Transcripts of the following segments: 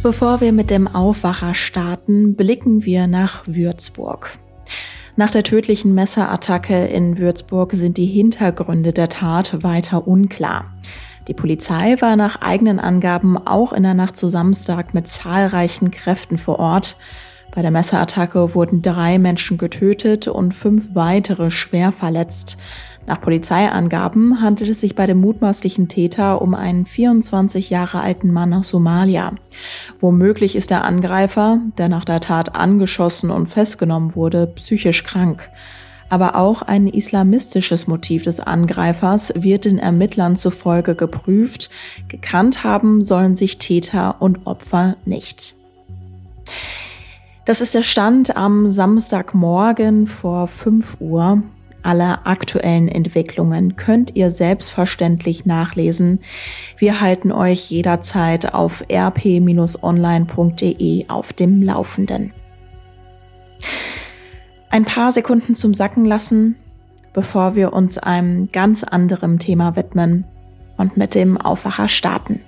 Bevor wir mit dem Aufwacher starten, blicken wir nach Würzburg. Nach der tödlichen Messerattacke in Würzburg sind die Hintergründe der Tat weiter unklar. Die Polizei war nach eigenen Angaben auch in der Nacht zu Samstag mit zahlreichen Kräften vor Ort. Bei der Messerattacke wurden drei Menschen getötet und fünf weitere schwer verletzt. Nach Polizeiangaben handelt es sich bei dem mutmaßlichen Täter um einen 24 Jahre alten Mann aus Somalia. Womöglich ist der Angreifer, der nach der Tat angeschossen und festgenommen wurde, psychisch krank. Aber auch ein islamistisches Motiv des Angreifers wird den Ermittlern zufolge geprüft. Gekannt haben sollen sich Täter und Opfer nicht. Das ist der Stand am Samstagmorgen vor 5 Uhr. Alle aktuellen Entwicklungen könnt ihr selbstverständlich nachlesen. Wir halten euch jederzeit auf rp-online.de auf dem Laufenden. Ein paar Sekunden zum Sacken lassen, bevor wir uns einem ganz anderen Thema widmen und mit dem Aufwacher starten.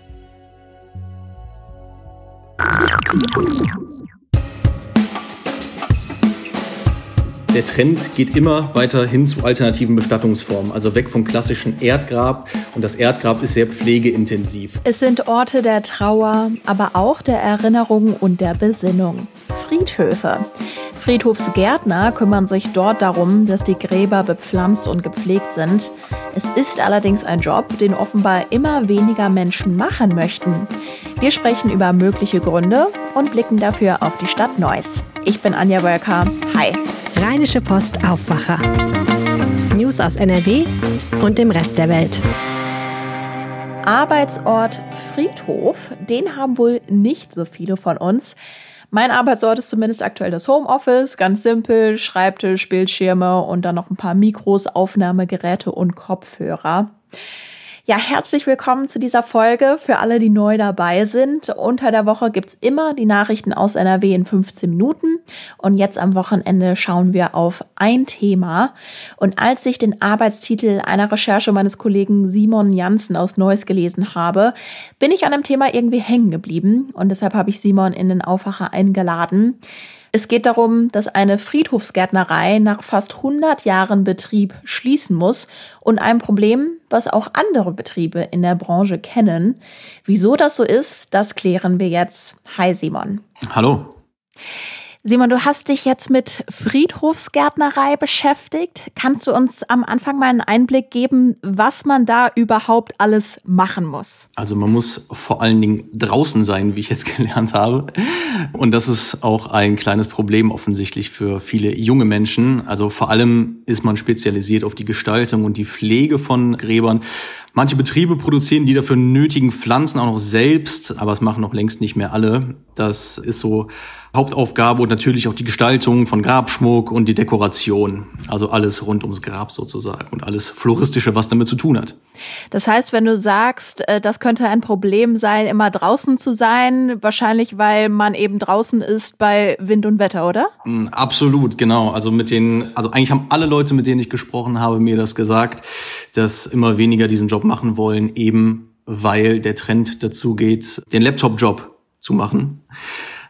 Der Trend geht immer weiter hin zu alternativen Bestattungsformen, also weg vom klassischen Erdgrab. Und das Erdgrab ist sehr pflegeintensiv. Es sind Orte der Trauer, aber auch der Erinnerung und der Besinnung. Friedhöfe. Friedhofsgärtner kümmern sich dort darum, dass die Gräber bepflanzt und gepflegt sind. Es ist allerdings ein Job, den offenbar immer weniger Menschen machen möchten. Wir sprechen über mögliche Gründe und blicken dafür auf die Stadt Neuss. Ich bin Anja Wölker. Hi. Rheinische Post Aufwacher. News aus NRW und dem Rest der Welt. Arbeitsort Friedhof, den haben wohl nicht so viele von uns. Mein Arbeitsort ist zumindest aktuell das Homeoffice, ganz simpel, Schreibtisch, Bildschirme und dann noch ein paar Mikros, Aufnahmegeräte und Kopfhörer. Ja, herzlich willkommen zu dieser Folge für alle, die neu dabei sind. Unter der Woche gibt's immer die Nachrichten aus NRW in 15 Minuten. Und jetzt am Wochenende schauen wir auf ein Thema. Und als ich den Arbeitstitel einer Recherche meines Kollegen Simon Janssen aus Neuss gelesen habe, bin ich an dem Thema irgendwie hängen geblieben. Und deshalb habe ich Simon in den Aufwacher eingeladen. Es geht darum, dass eine Friedhofsgärtnerei nach fast 100 Jahren Betrieb schließen muss und ein Problem, was auch andere Betriebe in der Branche kennen. Wieso das so ist, das klären wir jetzt. Hi Simon. Hallo. Simon, du hast dich jetzt mit Friedhofsgärtnerei beschäftigt. Kannst du uns am Anfang mal einen Einblick geben, was man da überhaupt alles machen muss? Also man muss vor allen Dingen draußen sein, wie ich jetzt gelernt habe. Und das ist auch ein kleines Problem offensichtlich für viele junge Menschen. Also vor allem ist man spezialisiert auf die Gestaltung und die Pflege von Gräbern. Manche Betriebe produzieren die dafür nötigen Pflanzen auch noch selbst, aber es machen noch längst nicht mehr alle. Das ist so Hauptaufgabe und natürlich auch die Gestaltung von Grabschmuck und die Dekoration. Also alles rund ums Grab sozusagen und alles Floristische, was damit zu tun hat. Das heißt, wenn du sagst, äh, das könnte ein Problem sein, immer draußen zu sein, wahrscheinlich weil man eben draußen ist bei Wind und Wetter, oder? Mm, absolut, genau. Also mit den, also eigentlich haben alle Leute, mit denen ich gesprochen habe, mir das gesagt, dass immer weniger diesen Job machen wollen, eben weil der Trend dazu geht, den Laptop-Job zu machen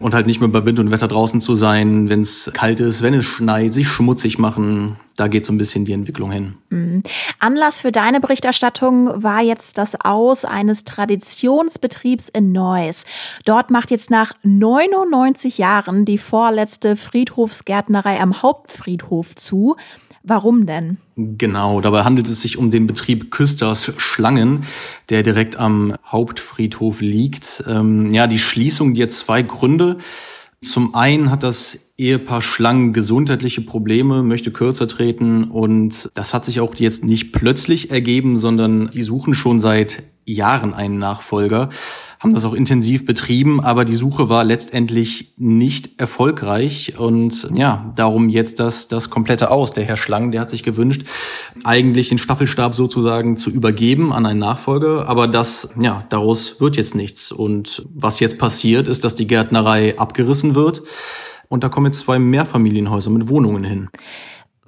und halt nicht mehr bei Wind und Wetter draußen zu sein, wenn es kalt ist, wenn es schneit, sich schmutzig machen. Da geht so ein bisschen die Entwicklung hin. Mhm. Anlass für deine Berichterstattung war jetzt das Aus eines Traditionsbetriebs in Neuss. Dort macht jetzt nach 99 Jahren die vorletzte Friedhofsgärtnerei am Hauptfriedhof zu. Warum denn? Genau, dabei handelt es sich um den Betrieb Küsters Schlangen, der direkt am Hauptfriedhof liegt. Ähm, ja, die Schließung, die hat zwei Gründe. Zum einen hat das Ehepaar Schlangen gesundheitliche Probleme, möchte kürzer treten und das hat sich auch jetzt nicht plötzlich ergeben, sondern die suchen schon seit Jahren einen Nachfolger haben das auch intensiv betrieben, aber die Suche war letztendlich nicht erfolgreich und ja, darum jetzt das, das komplette Aus. Der Herr Schlang, der hat sich gewünscht, eigentlich den Staffelstab sozusagen zu übergeben an einen Nachfolger, aber das, ja, daraus wird jetzt nichts. Und was jetzt passiert, ist, dass die Gärtnerei abgerissen wird und da kommen jetzt zwei Mehrfamilienhäuser mit Wohnungen hin.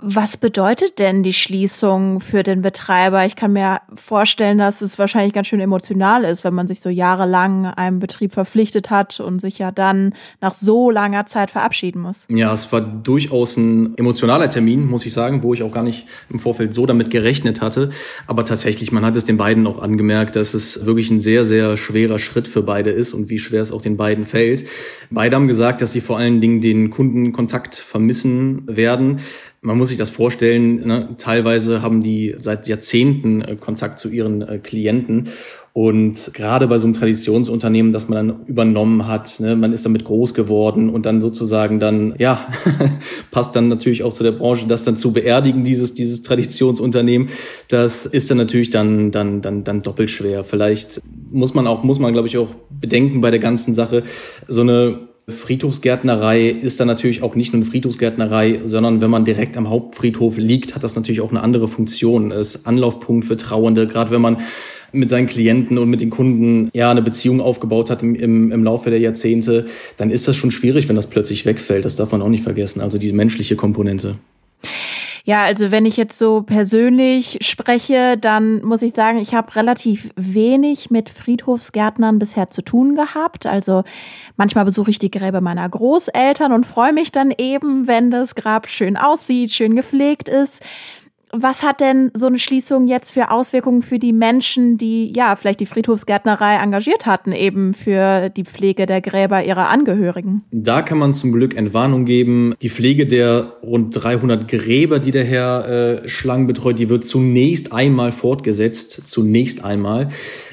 Was bedeutet denn die Schließung für den Betreiber? Ich kann mir vorstellen, dass es wahrscheinlich ganz schön emotional ist, wenn man sich so jahrelang einem Betrieb verpflichtet hat und sich ja dann nach so langer Zeit verabschieden muss. Ja, es war durchaus ein emotionaler Termin, muss ich sagen, wo ich auch gar nicht im Vorfeld so damit gerechnet hatte. Aber tatsächlich, man hat es den beiden auch angemerkt, dass es wirklich ein sehr, sehr schwerer Schritt für beide ist und wie schwer es auch den beiden fällt. Beide haben gesagt, dass sie vor allen Dingen den Kundenkontakt vermissen werden man muss sich das vorstellen, ne? teilweise haben die seit Jahrzehnten äh, Kontakt zu ihren äh, Klienten. Und gerade bei so einem Traditionsunternehmen, das man dann übernommen hat, ne, man ist damit groß geworden und dann sozusagen dann, ja, passt dann natürlich auch zu der Branche, das dann zu beerdigen, dieses, dieses Traditionsunternehmen, das ist dann natürlich dann, dann, dann, dann doppelt schwer. Vielleicht muss man auch, muss man, glaube ich, auch bedenken bei der ganzen Sache, so eine Friedhofsgärtnerei ist dann natürlich auch nicht nur eine Friedhofsgärtnerei, sondern wenn man direkt am Hauptfriedhof liegt, hat das natürlich auch eine andere Funktion. Ist Anlaufpunkt für Trauernde, gerade wenn man mit seinen Klienten und mit den Kunden ja eine Beziehung aufgebaut hat im, im, im Laufe der Jahrzehnte, dann ist das schon schwierig, wenn das plötzlich wegfällt. Das darf man auch nicht vergessen. Also diese menschliche Komponente. Ja, also wenn ich jetzt so persönlich spreche, dann muss ich sagen, ich habe relativ wenig mit Friedhofsgärtnern bisher zu tun gehabt. Also manchmal besuche ich die Gräber meiner Großeltern und freue mich dann eben, wenn das Grab schön aussieht, schön gepflegt ist was hat denn so eine Schließung jetzt für Auswirkungen für die Menschen, die ja vielleicht die Friedhofsgärtnerei engagiert hatten, eben für die Pflege der Gräber ihrer Angehörigen? Da kann man zum Glück Entwarnung geben. Die Pflege der rund 300 Gräber, die der Herr äh, Schlang betreut, die wird zunächst einmal fortgesetzt. Zunächst einmal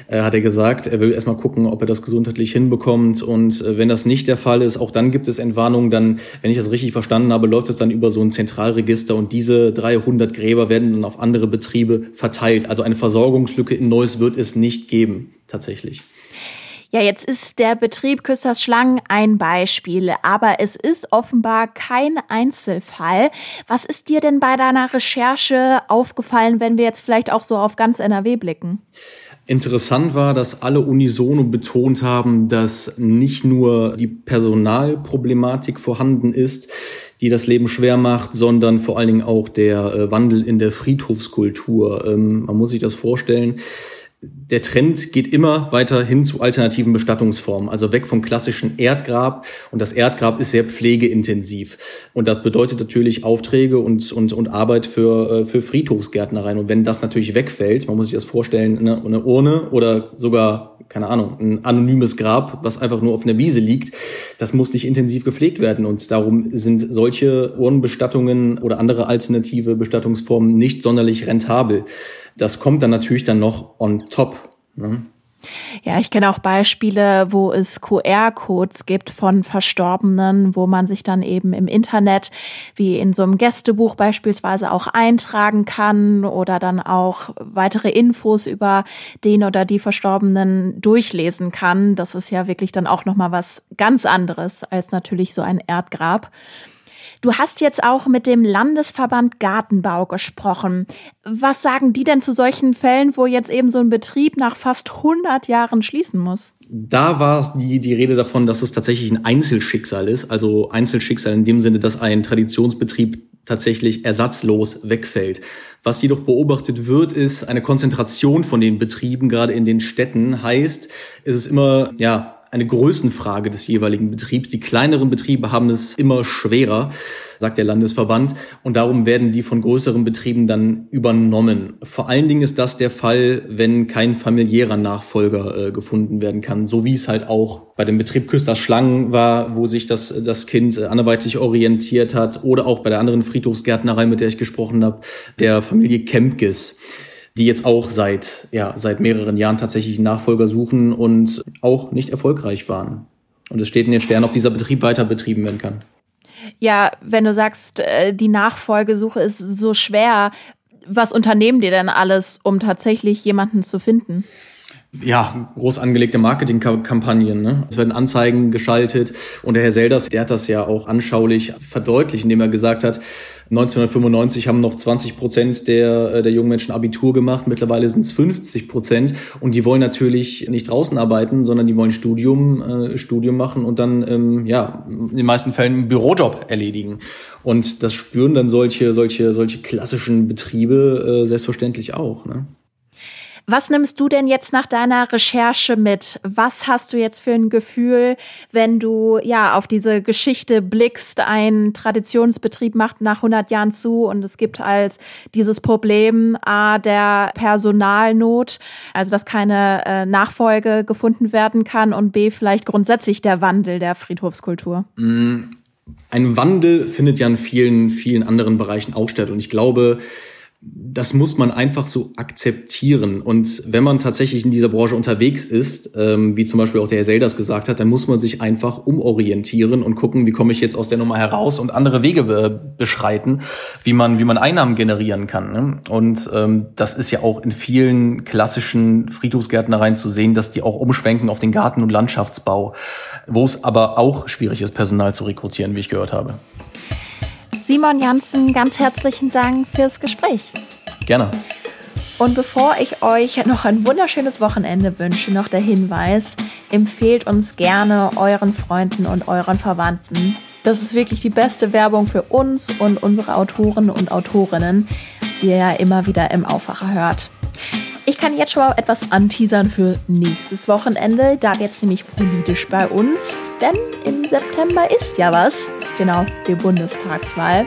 äh, hat er gesagt, er will erstmal gucken, ob er das gesundheitlich hinbekommt. Und äh, wenn das nicht der Fall ist, auch dann gibt es Entwarnung. Dann, wenn ich das richtig verstanden habe, läuft es dann über so ein Zentralregister und diese 300 Gräber werden dann auf andere Betriebe verteilt. Also eine Versorgungslücke in Neuss wird es nicht geben, tatsächlich. Ja, jetzt ist der Betrieb Küsters Schlangen ein Beispiel, aber es ist offenbar kein Einzelfall. Was ist dir denn bei deiner Recherche aufgefallen, wenn wir jetzt vielleicht auch so auf ganz NRW blicken? Interessant war, dass alle unisono betont haben, dass nicht nur die Personalproblematik vorhanden ist, die das Leben schwer macht, sondern vor allen Dingen auch der äh, Wandel in der Friedhofskultur. Ähm, man muss sich das vorstellen der Trend geht immer weiter hin zu alternativen Bestattungsformen, also weg vom klassischen Erdgrab. Und das Erdgrab ist sehr pflegeintensiv. Und das bedeutet natürlich Aufträge und, und, und Arbeit für, äh, für Friedhofsgärtnereien. Und wenn das natürlich wegfällt, man muss sich das vorstellen, eine, eine Urne oder sogar, keine Ahnung, ein anonymes Grab, was einfach nur auf einer Wiese liegt, das muss nicht intensiv gepflegt werden. Und darum sind solche Urnenbestattungen oder andere alternative Bestattungsformen nicht sonderlich rentabel. Das kommt dann natürlich dann noch on top. Ne? Ja, ich kenne auch Beispiele, wo es QR-Codes gibt von Verstorbenen, wo man sich dann eben im Internet wie in so einem Gästebuch beispielsweise auch eintragen kann oder dann auch weitere Infos über den oder die Verstorbenen durchlesen kann. Das ist ja wirklich dann auch noch mal was ganz anderes als natürlich so ein Erdgrab. Du hast jetzt auch mit dem Landesverband Gartenbau gesprochen. Was sagen die denn zu solchen Fällen, wo jetzt eben so ein Betrieb nach fast 100 Jahren schließen muss? Da war die, die Rede davon, dass es tatsächlich ein Einzelschicksal ist. Also Einzelschicksal in dem Sinne, dass ein Traditionsbetrieb tatsächlich ersatzlos wegfällt. Was jedoch beobachtet wird, ist eine Konzentration von den Betrieben, gerade in den Städten. Heißt, es ist immer, ja, eine Größenfrage des jeweiligen Betriebs. Die kleineren Betriebe haben es immer schwerer, sagt der Landesverband. Und darum werden die von größeren Betrieben dann übernommen. Vor allen Dingen ist das der Fall, wenn kein familiärer Nachfolger äh, gefunden werden kann. So wie es halt auch bei dem Betrieb Küsters Schlangen war, wo sich das, das Kind äh, anderweitig orientiert hat. Oder auch bei der anderen Friedhofsgärtnerei, mit der ich gesprochen habe, der Familie Kempkes die jetzt auch seit, ja, seit mehreren Jahren tatsächlich Nachfolger suchen und auch nicht erfolgreich waren. Und es steht in den Sternen, ob dieser Betrieb weiter betrieben werden kann. Ja, wenn du sagst, äh, die Nachfolgesuche ist so schwer, was unternehmen die denn alles, um tatsächlich jemanden zu finden? Ja, groß angelegte Marketingkampagnen. Ne? Es werden Anzeigen geschaltet und der Herr Selders, der hat das ja auch anschaulich verdeutlicht, indem er gesagt hat, 1995 haben noch 20 Prozent der, äh, der jungen Menschen Abitur gemacht, mittlerweile sind es 50 Prozent und die wollen natürlich nicht draußen arbeiten, sondern die wollen Studium, äh, Studium machen und dann ähm, ja in den meisten Fällen einen Bürojob erledigen. Und das spüren dann solche, solche, solche klassischen Betriebe äh, selbstverständlich auch. Ne? Was nimmst du denn jetzt nach deiner Recherche mit? Was hast du jetzt für ein Gefühl, wenn du ja auf diese Geschichte blickst? Ein Traditionsbetrieb macht nach 100 Jahren zu und es gibt halt dieses Problem A der Personalnot, also dass keine äh, Nachfolge gefunden werden kann und B vielleicht grundsätzlich der Wandel der Friedhofskultur. Mm, ein Wandel findet ja in vielen, vielen anderen Bereichen auch statt und ich glaube, das muss man einfach so akzeptieren. Und wenn man tatsächlich in dieser Branche unterwegs ist, ähm, wie zum Beispiel auch der Herr Selders gesagt hat, dann muss man sich einfach umorientieren und gucken, wie komme ich jetzt aus der Nummer heraus und andere Wege be beschreiten, wie man, wie man Einnahmen generieren kann. Ne? Und ähm, das ist ja auch in vielen klassischen Friedhofsgärtnereien zu sehen, dass die auch umschwenken auf den Garten- und Landschaftsbau, wo es aber auch schwierig ist, Personal zu rekrutieren, wie ich gehört habe. Simon Janssen, ganz herzlichen Dank fürs Gespräch. Gerne. Und bevor ich euch noch ein wunderschönes Wochenende wünsche, noch der Hinweis, empfehlt uns gerne euren Freunden und euren Verwandten. Das ist wirklich die beste Werbung für uns und unsere Autoren und Autorinnen, die ihr ja immer wieder im Aufwacher hört. Ich kann jetzt schon mal etwas anteasern für nächstes Wochenende. Da wird es nämlich politisch bei uns, denn im September ist ja was. Genau, die Bundestagswahl.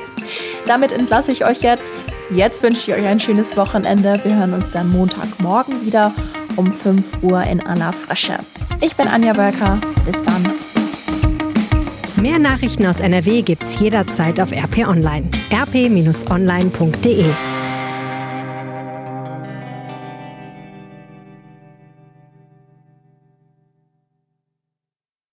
Damit entlasse ich euch jetzt. Jetzt wünsche ich euch ein schönes Wochenende. Wir hören uns dann Montagmorgen wieder um 5 Uhr in aller Frische. Ich bin Anja Wölker. Bis dann. Mehr Nachrichten aus NRW gibt's jederzeit auf RP Online. rp-online.de